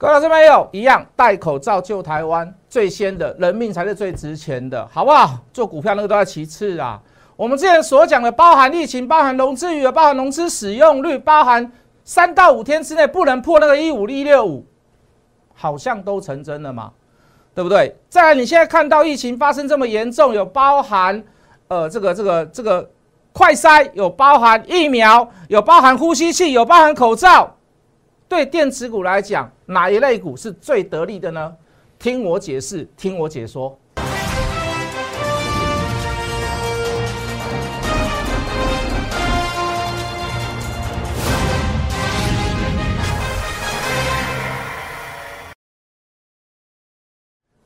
各位老师没有一样，戴口罩救台湾，最先的人命才是最值钱的，好不好？做股票那个都要其次啊。我们之前所讲的，包含疫情，包含融资余额，包含融资使用率，包含三到五天之内不能破那个一五一六五，好像都成真了嘛，对不对？再来，你现在看到疫情发生这么严重，有包含呃这个这个这个快筛，有包含疫苗，有包含呼吸器，有包含口罩。对电子股来讲，哪一类股是最得力的呢？听我解释，听我解说。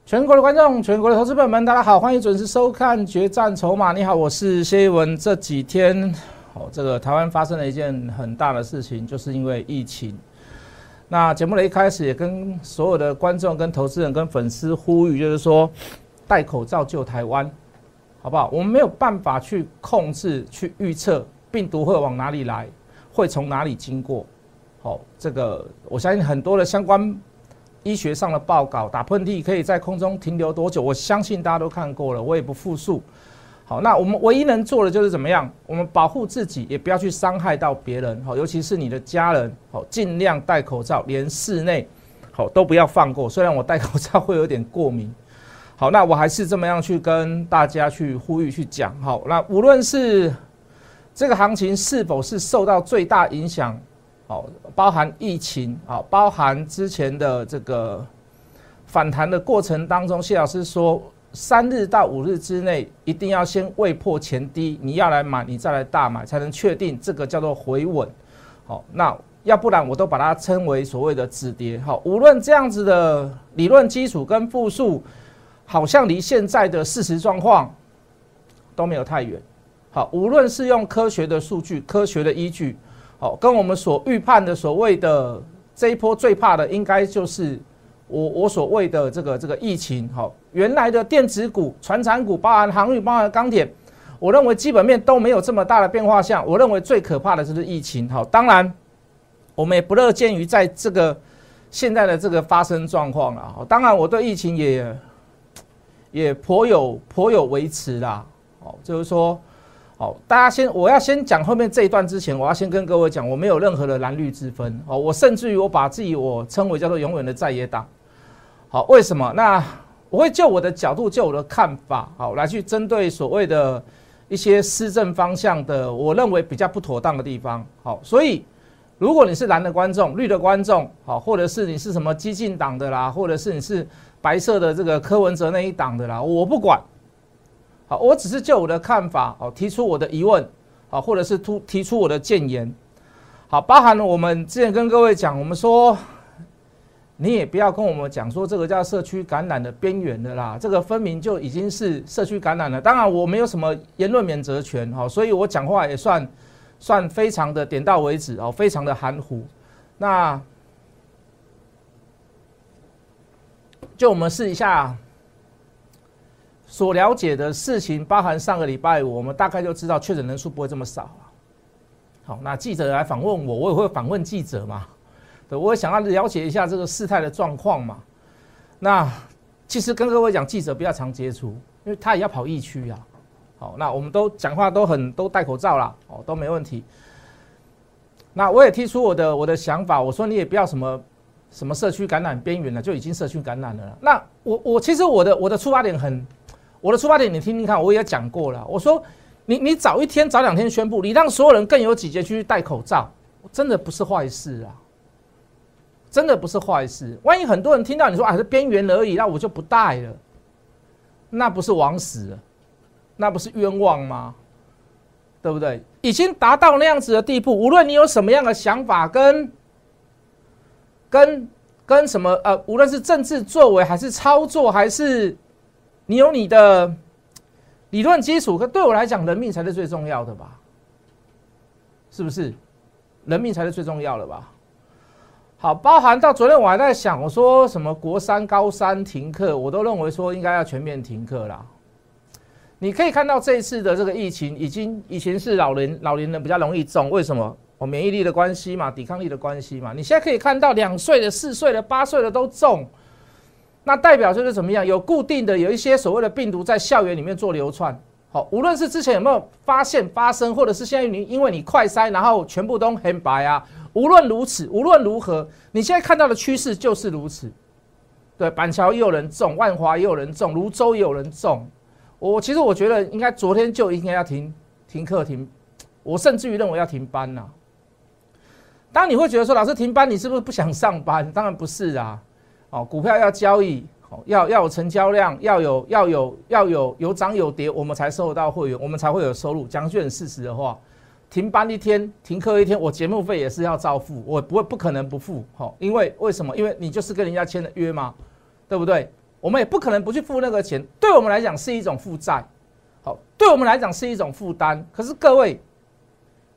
全国的观众，全国的投资朋友们，大家好，欢迎准时收看《决战筹码》。你好，我是谢一文。这几天，哦，这个台湾发生了一件很大的事情，就是因为疫情。那节目的一开始也跟所有的观众、跟投资人、跟粉丝呼吁，就是说戴口罩救台湾，好不好？我们没有办法去控制、去预测病毒会往哪里来，会从哪里经过。好，这个我相信很多的相关医学上的报告，打喷嚏可以在空中停留多久，我相信大家都看过了，我也不复述。好，那我们唯一能做的就是怎么样？我们保护自己，也不要去伤害到别人。好，尤其是你的家人。好，尽量戴口罩，连室内，好都不要放过。虽然我戴口罩会有点过敏。好，那我还是这么样去跟大家去呼吁去讲。好，那无论是这个行情是否是受到最大影响，好，包含疫情，好，包含之前的这个反弹的过程当中，谢老师说。三日到五日之内，一定要先未破前低，你要来买，你再来大买，才能确定这个叫做回稳。好，那要不然我都把它称为所谓的止跌。好，无论这样子的理论基础跟复数，好像离现在的事实状况都没有太远。好，无论是用科学的数据、科学的依据，好，跟我们所预判的所谓的这一波最怕的，应该就是。我我所谓的这个这个疫情，好，原来的电子股、船产股，包含航运、包含钢铁，我认为基本面都没有这么大的变化。项，我认为最可怕的就是疫情，好，当然我们也不乐见于在这个现在的这个发生状况了。当然我对疫情也也颇有颇有维持啦。哦，就是说，好，大家先我要先讲后面这一段之前，我要先跟各位讲，我没有任何的蓝绿之分。哦，我甚至于我把自己我称为叫做永远的在野党。好，为什么？那我会就我的角度，就我的看法，好来去针对所谓的一些施政方向的，我认为比较不妥当的地方。好，所以如果你是蓝的观众、绿的观众，好，或者是你是什么激进党的啦，或者是你是白色的这个柯文哲那一党的啦，我不管。好，我只是就我的看法，好提出我的疑问，好，或者是突提出我的谏言。好，包含了我们之前跟各位讲，我们说。你也不要跟我们讲说这个叫社区感染的边缘的啦，这个分明就已经是社区感染了。当然我没有什么言论免责权哈，所以我讲话也算算非常的点到为止哦，非常的含糊。那就我们试一下所了解的事情，包含上个礼拜，我们大概就知道确诊人数不会这么少好，那记者来访问我，我也会访问记者嘛。对，我想要了解一下这个事态的状况嘛。那其实跟各位讲，记者比较常接触，因为他也要跑疫区啊。好，那我们都讲话都很都戴口罩啦，哦，都没问题。那我也提出我的我的想法，我说你也不要什么什么社区感染边缘了，就已经社区感染了。那我我其实我的我的出发点很，我的出发点你听听看，我也讲过了。我说你你早一天早两天宣布，你让所有人更有几节去戴口罩，真的不是坏事啊。真的不是坏事。万一很多人听到你说啊是边缘而已，那我就不带了，那不是枉死，那不是冤枉吗？对不对？已经达到那样子的地步，无论你有什么样的想法，跟跟跟什么呃，无论是政治作为，还是操作，还是你有你的理论基础，可对我来讲，人命才是最重要的吧？是不是？人命才是最重要的吧？好，包含到昨天我还在想，我说什么国三、高三停课，我都认为说应该要全面停课啦。你可以看到这一次的这个疫情，已经以前是老人老年人比较容易中，为什么？哦，免疫力的关系嘛，抵抗力的关系嘛。你现在可以看到两岁的、四岁的、八岁的都中，那代表就是怎么样？有固定的有一些所谓的病毒在校园里面做流窜。好，无论是之前有没有发现发生，或者是现在你因为你快筛，然后全部都很白啊。无论如此，无论如何，你现在看到的趋势就是如此。对，板桥也有人中，万华也有人中，泸州也有人中。我其实我觉得应该昨天就应该要停停课停，我甚至于认为要停班呐。当你会觉得说老师停班，你是不是不想上班？当然不是啊。哦，股票要交易，哦，要要有成交量，要有要有要有有涨有跌，我们才收得到会员，我们才会有收入。讲句很事实的话，停班一天，停课一天，我节目费也是要照付，我不会不可能不付。好，因为为什么？因为你就是跟人家签的约嘛，对不对？我们也不可能不去付那个钱，对我们来讲是一种负债，好，对我们来讲是一种负担。可是各位，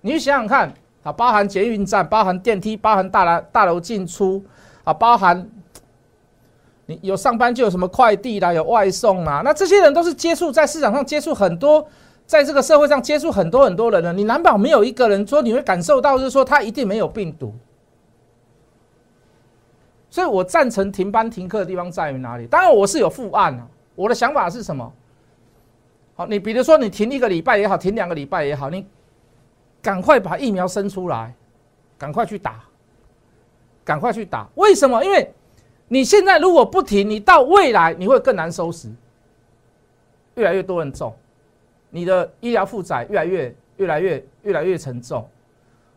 你去想想看，啊，包含捷运站，包含电梯，包含大楼大楼进出，啊，包含你有上班就有什么快递啦，有外送啦，那这些人都是接触在市场上接触很多，在这个社会上接触很多很多人的，你难保没有一个人说你会感受到，就是说他一定没有病毒。所以我赞成停班停课的地方在于哪里？当然我是有副案啊。我的想法是什么？好，你比如说你停一个礼拜也好，停两个礼拜也好，你赶快把疫苗生出来，赶快去打，赶快去打。为什么？因为你现在如果不停，你到未来你会更难收拾，越来越多人中，你的医疗负载越来越越来越越来越沉重。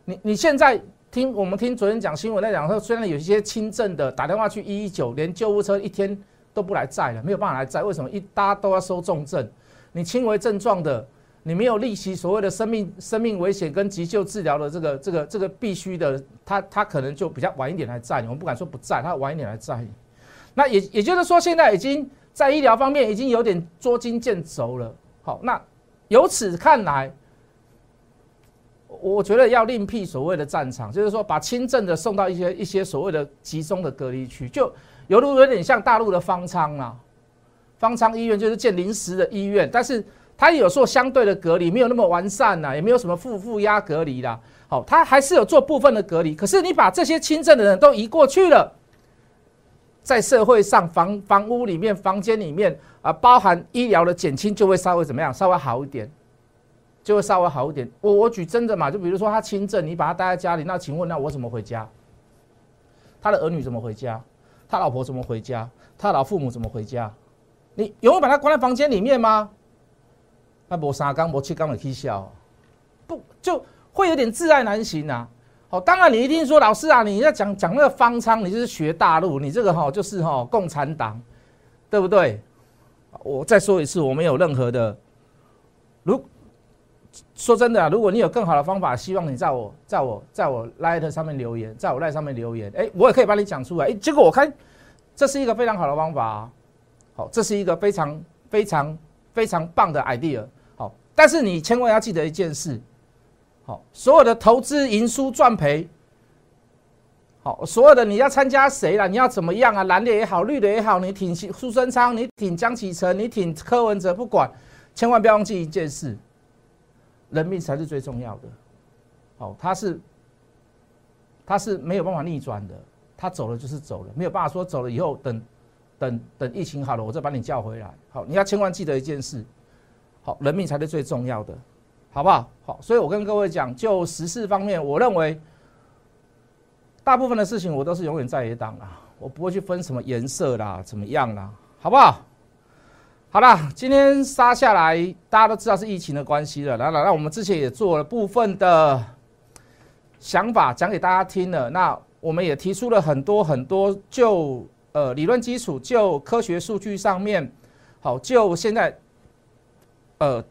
你你现在。听我们听昨天讲新闻在讲说，虽然有一些轻症的打电话去一一九，连救护车一天都不来载了，没有办法来载。为什么？一大家都要收重症，你轻微症状的，你没有立即所谓的生命生命危险跟急救治疗的这个这个这个必须的，他他可能就比较晚一点来载。我们不敢说不载，他晚一点来载。那也也就是说，现在已经在医疗方面已经有点捉襟见肘了。好，那由此看来。我觉得要另辟所谓的战场，就是说把轻症的送到一些一些所谓的集中的隔离区，就犹如有点像大陆的方舱啊。方舱医院就是建临时的医院，但是它有做相对的隔离，没有那么完善呐，也没有什么负负压隔离啦。好，它还是有做部分的隔离。可是你把这些轻症的人都移过去了，在社会上房房屋里面、房间里面啊，包含医疗的减轻就会稍微怎么样，稍微好一点。就会稍微好一点。我我举真的嘛，就比如说他轻症，你把他待在家里，那请问那我怎么回家？他的儿女怎么回家？他老婆怎么回家？他老父母怎么回家？你永远把他关在房间里面吗？那无三缸、无七缸的踢笑，不就会有点自爱难行啊？好，当然你一定说老师啊，你要讲讲那个方舱，你就是学大陆，你这个哈就是哈共产党，对不对？我再说一次，我没有任何的如。说真的啊，如果你有更好的方法，希望你在我在我在我 Light 上面留言，在我 Light 上面留言，哎，我也可以帮你讲出来。哎，结果我看这是一个非常好的方法，好，这是一个非常非常非常棒的 idea。好，但是你千万要记得一件事，好，所有的投资赢输赚赔，好，所有的你要参加谁了，你要怎么样啊？蓝的也好，绿的也好，你挺苏生昌，你挺江启澄，你挺柯文哲，不管，千万不要忘记一件事。人命才是最重要的，哦，他是，他是没有办法逆转的，他走了就是走了，没有办法说走了以后等，等等疫情好了，我再把你叫回来。好，你要千万记得一件事，好，人命才是最重要的，好不好？好，所以我跟各位讲，就时事方面，我认为大部分的事情我都是永远在野党啊，我不会去分什么颜色啦，怎么样啦，好不好？好了，今天杀下来，大家都知道是疫情的关系了。来来，那我们之前也做了部分的想法讲给大家听了。那我们也提出了很多很多，就呃理论基础，就科学数据上面，好，就现在呃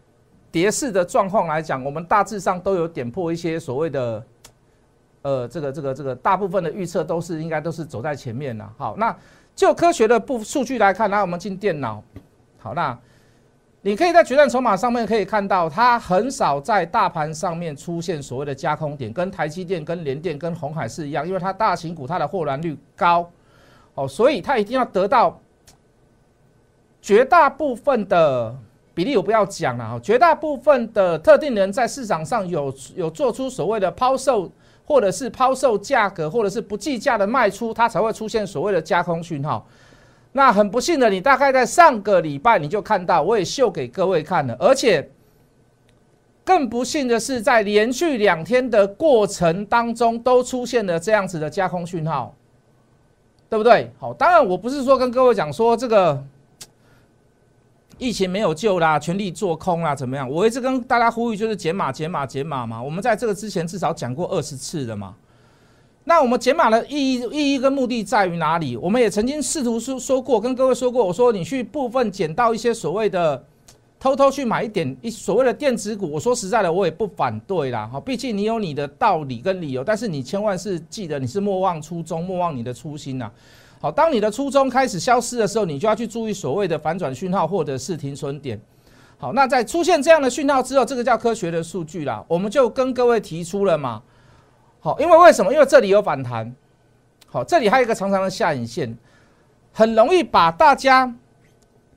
跌势的状况来讲，我们大致上都有点破一些所谓的呃这个这个这个大部分的预测都是应该都是走在前面了。好，那就科学的部数据来看，来我们进电脑。好，那你可以在决战筹码上面可以看到，它很少在大盘上面出现所谓的加空点，跟台积电、跟联电、跟红海是一样，因为它大型股它的获蓝率高，哦，所以它一定要得到绝大部分的比例，我不要讲了，绝大部分的特定人在市场上有有做出所谓的抛售或者是抛售价格，或者是不计价的卖出，它才会出现所谓的加空讯号。那很不幸的，你大概在上个礼拜你就看到，我也秀给各位看了，而且更不幸的是，在连续两天的过程当中，都出现了这样子的加空讯号，对不对？好，当然我不是说跟各位讲说这个。疫情没有救啦，全力做空啦，怎么样？我一直跟大家呼吁，就是减码、减码、减码嘛。我们在这个之前至少讲过二十次了嘛。那我们减码的意义、意义跟目的在于哪里？我们也曾经试图说说过，跟各位说过，我说你去部分减到一些所谓的偷偷去买一点一所谓的电子股，我说实在的，我也不反对啦。哈，毕竟你有你的道理跟理由，但是你千万是记得你是莫忘初衷，莫忘你的初心呐。好，当你的初衷开始消失的时候，你就要去注意所谓的反转讯号或者是停损点。好，那在出现这样的讯号之后，这个叫科学的数据啦，我们就跟各位提出了嘛。好，因为为什么？因为这里有反弹。好，这里还有一个长长的下影线，很容易把大家，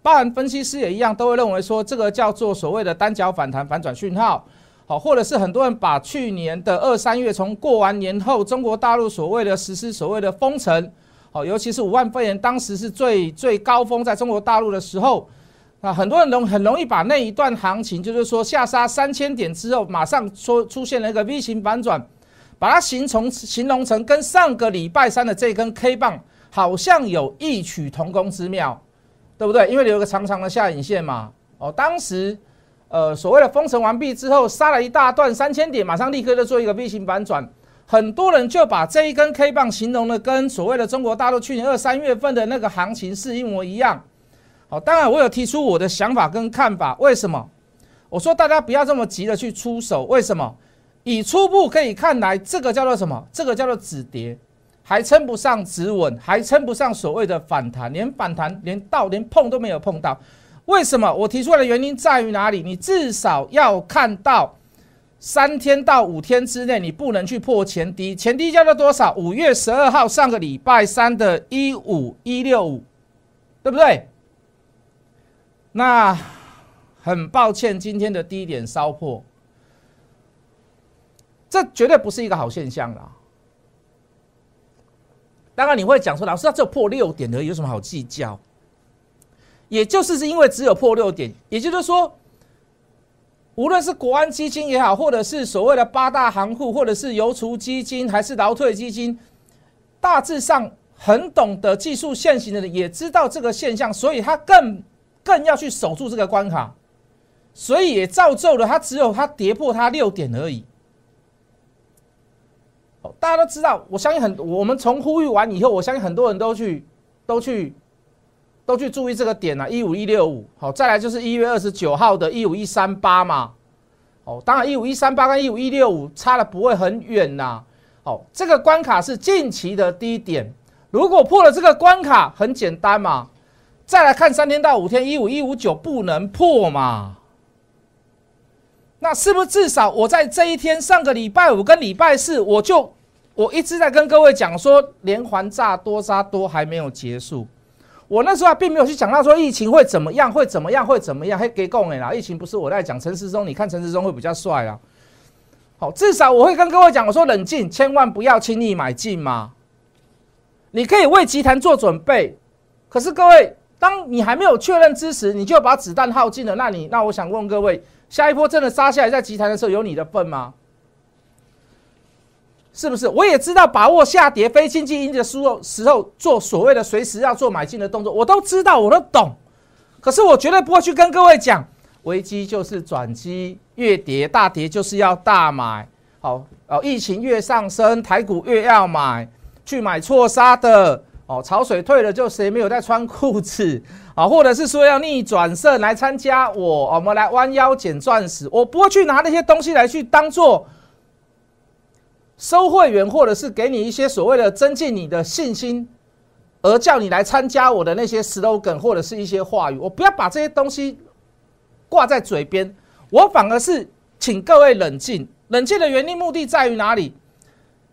包含分析师也一样，都会认为说这个叫做所谓的单脚反弹反转讯号。好，或者是很多人把去年的二三月从过完年后，中国大陆所谓的实施所谓的封城。哦，尤其是五万肺炎当时是最最高峰，在中国大陆的时候，啊，很多人容很容易把那一段行情，就是说下杀三千点之后，马上说出现了一个 V 型反转，把它形成形容成跟上个礼拜三的这根 K 棒好像有异曲同工之妙，对不对？因为有个长长的下影线嘛。哦，当时呃所谓的封城完毕之后，杀了一大段三千点，马上立刻就做一个 V 型反转。很多人就把这一根 K 棒形容的跟所谓的中国大陆去年二三月份的那个行情是一模一样。好，当然我有提出我的想法跟看法。为什么？我说大家不要这么急的去出手。为什么？以初步可以看来，这个叫做什么？这个叫做止跌，还称不上止稳，还称不上所谓的反弹，连反弹连到连碰都没有碰到。为什么？我提出来的原因在于哪里？你至少要看到。三天到五天之内，你不能去破前低，前低叫做多少？五月十二号上个礼拜三的一五一六五，对不对？那很抱歉，今天的低点烧破，这绝对不是一个好现象啦。当然你会讲说，老师，他只有破六点而已，有什么好计较？也就是是因为只有破六点，也就是说。无论是国安基金也好，或者是所谓的八大行库，或者是邮储基金，还是劳退基金，大致上很懂得技术现行的人也知道这个现象，所以他更更要去守住这个关卡，所以也造就了他只有他跌破他六点而已。大家都知道，我相信很，我们从呼吁完以后，我相信很多人都去都去。都去注意这个点啊，一五一六五，好，再来就是一月二十九号的一五一三八嘛，哦，当然一五一三八跟一五一六五差的不会很远呐，哦，这个关卡是近期的低点，如果破了这个关卡，很简单嘛，再来看三天到五天，一五一五九不能破嘛，那是不是至少我在这一天上个礼拜五跟礼拜四，我就我一直在跟各位讲说，连环炸多杀多还没有结束。我那时候并没有去讲到说疫情会怎么样，会怎么样，会怎么样，还给供哎啦！疫情不是我在讲，陈时中，你看陈时中会比较帅啊。好，至少我会跟各位讲，我说冷静，千万不要轻易买进嘛。你可以为集团做准备，可是各位，当你还没有确认支持，你就把子弹耗尽了，那你那我想问各位，下一波真的杀下来在集团的时候有你的份吗？是不是？我也知道把握下跌非经济因的时候时候做所谓的随时要做买进的动作，我都知道，我都懂。可是我绝对不会去跟各位讲，危机就是转机，越跌大跌就是要大买。好哦，疫情越上升，台股越要买，去买错杀的哦。潮水退了，就谁没有在穿裤子啊？或者是说要逆转胜来参加我，我们来弯腰捡钻石，我不会去拿那些东西来去当做。收会员，或者是给你一些所谓的增进你的信心，而叫你来参加我的那些 slogan 或者是一些话语，我不要把这些东西挂在嘴边，我反而是请各位冷静。冷静的原因目的在于哪里？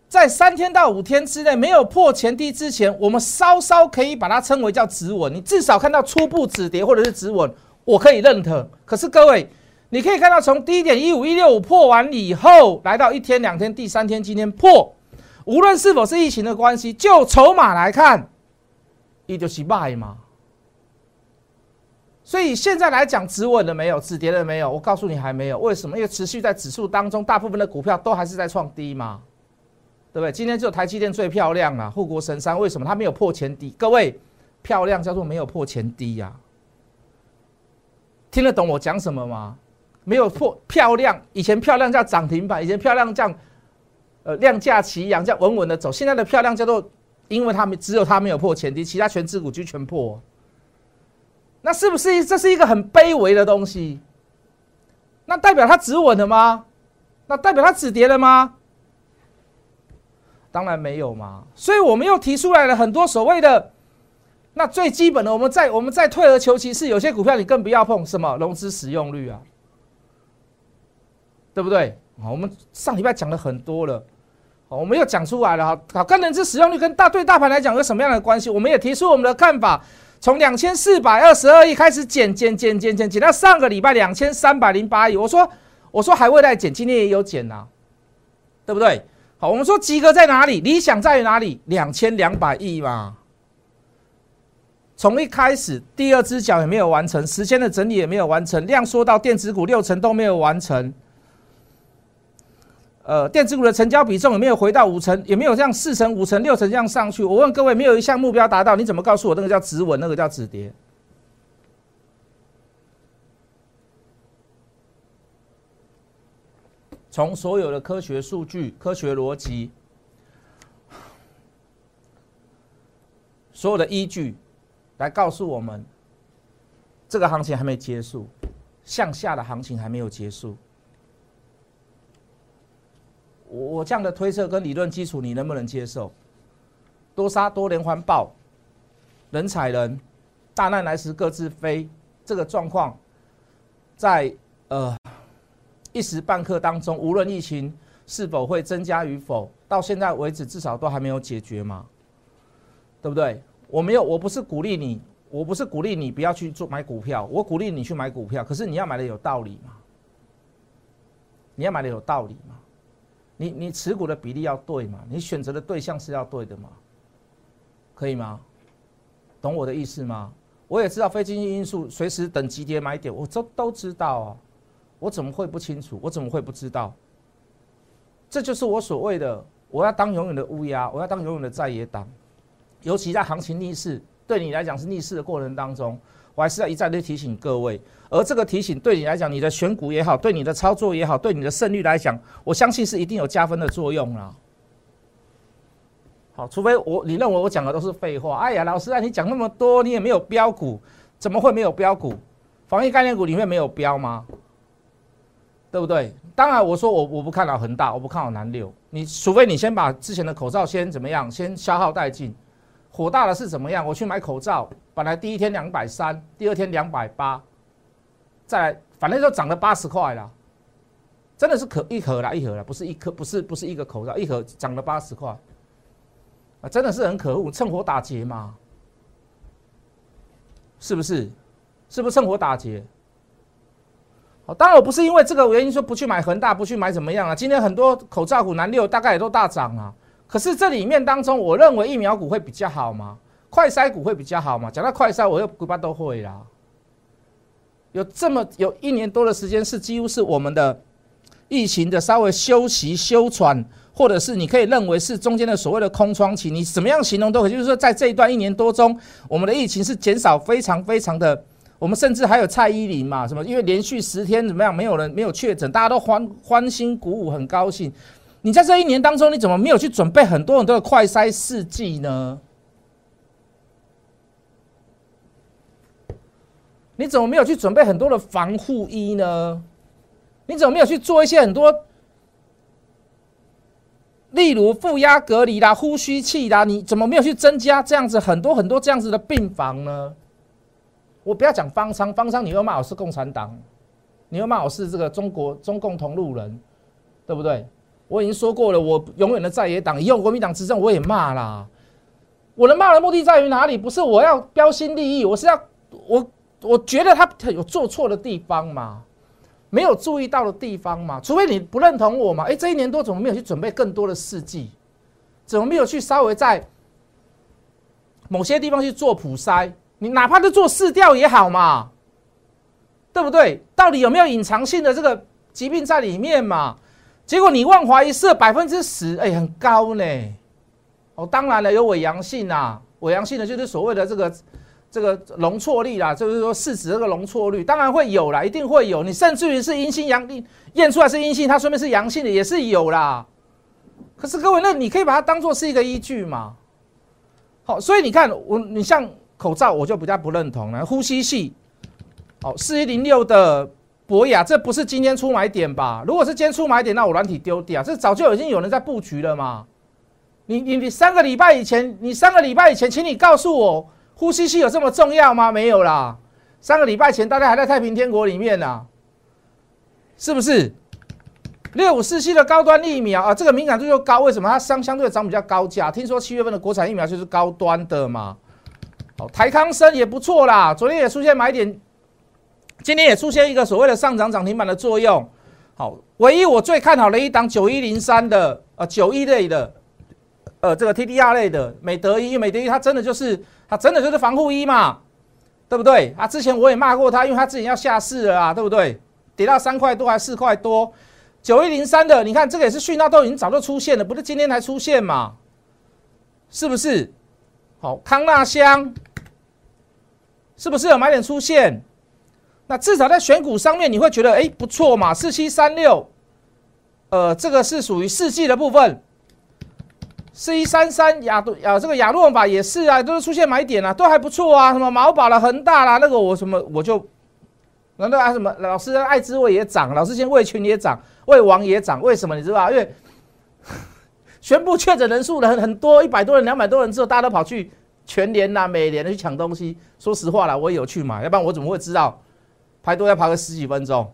在三天到五天之内没有破前低之前，我们稍稍可以把它称为叫止稳，你至少看到初步止跌或者是止稳，我可以认可。可是各位，你可以看到从低点一五一六五破完以后，来到一天两天，第三天今天破，无论是否是疫情的关系，就筹码来看，一就是卖嘛。所以现在来讲，止稳了没有？止跌了没有？我告诉你还没有。为什么？因为持续在指数当中，大部分的股票都还是在创低嘛，对不对？今天只有台积电最漂亮啊，护国神山。为什么它没有破前低？各位，漂亮叫做没有破前低呀。听得懂我讲什么吗？没有破漂亮，以前漂亮叫涨停板，以前漂亮叫呃量价齐扬，叫稳稳的走。现在的漂亮叫做，因为它没只有它没有破前低，其他全指股就全破。那是不是这是一个很卑微的东西？那代表它止稳了吗？那代表它止跌了吗？当然没有嘛。所以我们又提出来了很多所谓的那最基本的，我们再我们再退而求其次，有些股票你更不要碰，什么融资使用率啊，对不对？好，我们上礼拜讲了很多了，好，我们又讲出来了哈。好，跟融资使用率跟大对大盘来讲有什么样的关系？我们也提出我们的看法。从两千四百二十二亿开始减减减减减减到上个礼拜两千三百零八亿，我说我说还会再减，今天也有减呐，对不对？好，我们说及格在哪里？理想在于哪里？两千两百亿嘛。从一开始第二只脚也没有完成，时间的整理也没有完成，量缩到电子股六成都没有完成。呃，电子股的成交比重也没有回到五成，也没有这样四成、五成、六成这样上去。我问各位，没有一项目标达到，你怎么告诉我那个叫止稳，那个叫止跌？从所有的科学数据、科学逻辑、所有的依据来告诉我们，这个行情还没结束，向下的行情还没有结束。我我这样的推测跟理论基础，你能不能接受？多杀多连环爆，人踩人，大难来时各自飞，这个状况，在呃一时半刻当中，无论疫情是否会增加与否，到现在为止至少都还没有解决嘛，对不对？我没有，我不是鼓励你，我不是鼓励你不要去做买股票，我鼓励你去买股票，可是你要买的有道理嘛？你要买的有道理嘛？你你持股的比例要对嘛？你选择的对象是要对的嘛？可以吗？懂我的意思吗？我也知道非经济因素随时等急跌买点，我都都知道啊。我怎么会不清楚？我怎么会不知道？这就是我所谓的我要当永远的乌鸦，我要当永远的在野党。尤其在行情逆势，对你来讲是逆势的过程当中。我还是要一再的提醒各位，而这个提醒对你来讲，你的选股也好，对你的操作也好，对你的胜率来讲，我相信是一定有加分的作用啦。好，除非我你认为我讲的都是废话。哎呀，老师啊，你讲那么多，你也没有标股，怎么会没有标股？防疫概念股里面没有标吗？对不对？当然，我说我我不看好恒大，我不看好南六。你除非你先把之前的口罩先怎么样，先消耗殆尽。火大的是怎么样？我去买口罩。本来第一天两百三，第二天两百八，再，反正就涨了八十块了，真的是可一盒啦，一盒啦，不是一颗，不是不是一个口罩，一盒涨了八十块，啊，真的是很可恶，趁火打劫嘛，是不是？是不是趁火打劫？好，当然我不是因为这个原因说不去买恒大，不去买怎么样啊？今天很多口罩股、南六大概也都大涨啊，可是这里面当中，我认为疫苗股会比较好吗？快筛股会比较好嘛？讲到快筛，我又股巴都会啦。有这么有一年多的时间，是几乎是我们的疫情的稍微休息休喘，或者是你可以认为是中间的所谓的空窗期，你怎么样形容都可以。就是说，在这一段一年多中，我们的疫情是减少非常非常的。我们甚至还有蔡依林嘛，什么？因为连续十天怎么样，没有人没有确诊，大家都欢欢欣鼓舞，很高兴。你在这一年当中，你怎么没有去准备很多很多的快筛试剂呢？你怎么没有去准备很多的防护衣呢？你怎么没有去做一些很多，例如负压隔离啦、呼吸器啦？你怎么没有去增加这样子很多很多这样子的病房呢？我不要讲方舱，方舱你又骂我是共产党，你又骂我是这个中国中共同路人，对不对？我已经说过了，我永远的在野党，以后国民党执政我也骂啦。我的骂的目的在于哪里？不是我要标新立异，我是要我。我觉得他有做错的地方嘛，没有注意到的地方嘛？除非你不认同我嘛？哎，这一年多怎么没有去准备更多的事迹？怎么没有去稍微在某些地方去做普筛？你哪怕是做试调也好嘛，对不对？到底有没有隐藏性的这个疾病在里面嘛？结果你万华一设百分之十，哎，很高呢。哦，当然了，有伪阳性啊，伪阳性的就是所谓的这个。这个容错率啦，就是说试纸这个容错率，当然会有啦，一定会有。你甚至于是阴性阳，验出来是阴性，它说明是阳性的也是有啦。可是各位，那你可以把它当做是一个依据嘛？好，所以你看我，你像口罩，我就比较不认同了。呼吸器，哦，四一零六的博雅，这不是今天出买点吧？如果是今天出买点，那我软体丢掉，这早就已经有人在布局了嘛。你你你三个礼拜以前，你三个礼拜以前，请你告诉我。呼吸器有这么重要吗？没有啦，三个礼拜前大家还在太平天国里面呢，是不是？六五四七的高端疫苗啊，这个敏感度又高，为什么它相相对涨比较高价？听说七月份的国产疫苗就是高端的嘛。好，台康生也不错啦，昨天也出现买点，今天也出现一个所谓的上涨涨停板的作用。好，唯一我最看好的一档九一零三的呃九一类的，呃这个 TDR 类的美德医，美德医它真的就是。它真的就是防护衣嘛，对不对？啊，之前我也骂过它，因为它之前要下市了啊，对不对？跌到三块多还四块多，九一零三的，你看这个也是讯号都已经早就出现了，不是今天才出现嘛？是不是？好，康纳香是不是有买点出现？那至少在选股上面你会觉得哎不错嘛，四七三六，呃，这个是属于四季的部分。四一三三亚度啊，这个亚诺法也是啊，都是出现买点啊，都还不错啊。什么毛宝啦、恒大啦，那个我什么我就，难道啊什么老师爱滋味也涨，老师先味群也涨，味王也涨，为什么你知道因为宣布确诊人数的很很多，一百多人、两百多人之后，大家都跑去全联呐、美联去抢东西。说实话啦，我也有去买，要不然我怎么会知道排队要排个十几分钟，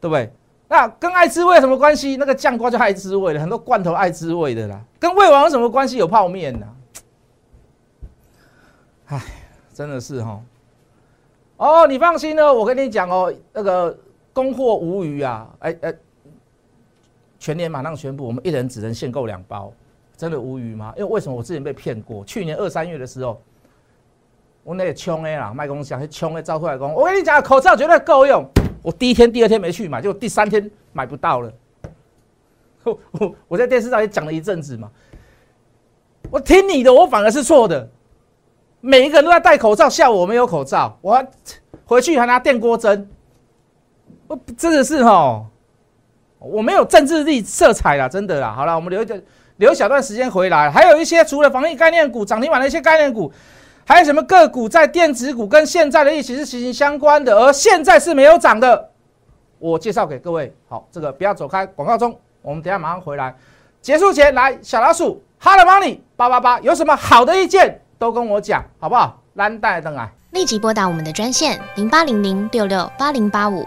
对不对？那跟爱滋味有什么关系？那个酱瓜就爱滋味的，很多罐头爱滋味的啦。跟胃王有什么关系？有泡面呐。唉，真的是哈。哦，你放心哦，我跟你讲哦，那个供货无余啊。哎哎，全年马上宣布，我们一人只能限购两包，真的无余吗？因为为什么我之前被骗过？去年二三月的时候，我那个穷的啦，卖公司啊，穷的招出来讲，我跟你讲，口罩绝对够用。我第一天、第二天没去买，就第三天买不到了。我我在电视上也讲了一阵子嘛。我听你的，我反而是错的。每一个人都在戴口罩，下午我没有口罩，我回去还拿电锅蒸。我真的是哈，我没有政治力色彩了，真的啦。好了，我们留一点，留小段时间回来。还有一些除了防疫概念股涨停板的一些概念股。还有什么个股在电子股跟现在的疫情是息息相关的，而现在是没有涨的，我介绍给各位。好，这个不要走开，广告中，我们等下马上回来。结束前来小老鼠，Hello Money 八八八，有什么好的意见都跟我讲，好不好？蓝带灯啊，立即拨打我们的专线零八零零六六八零八五。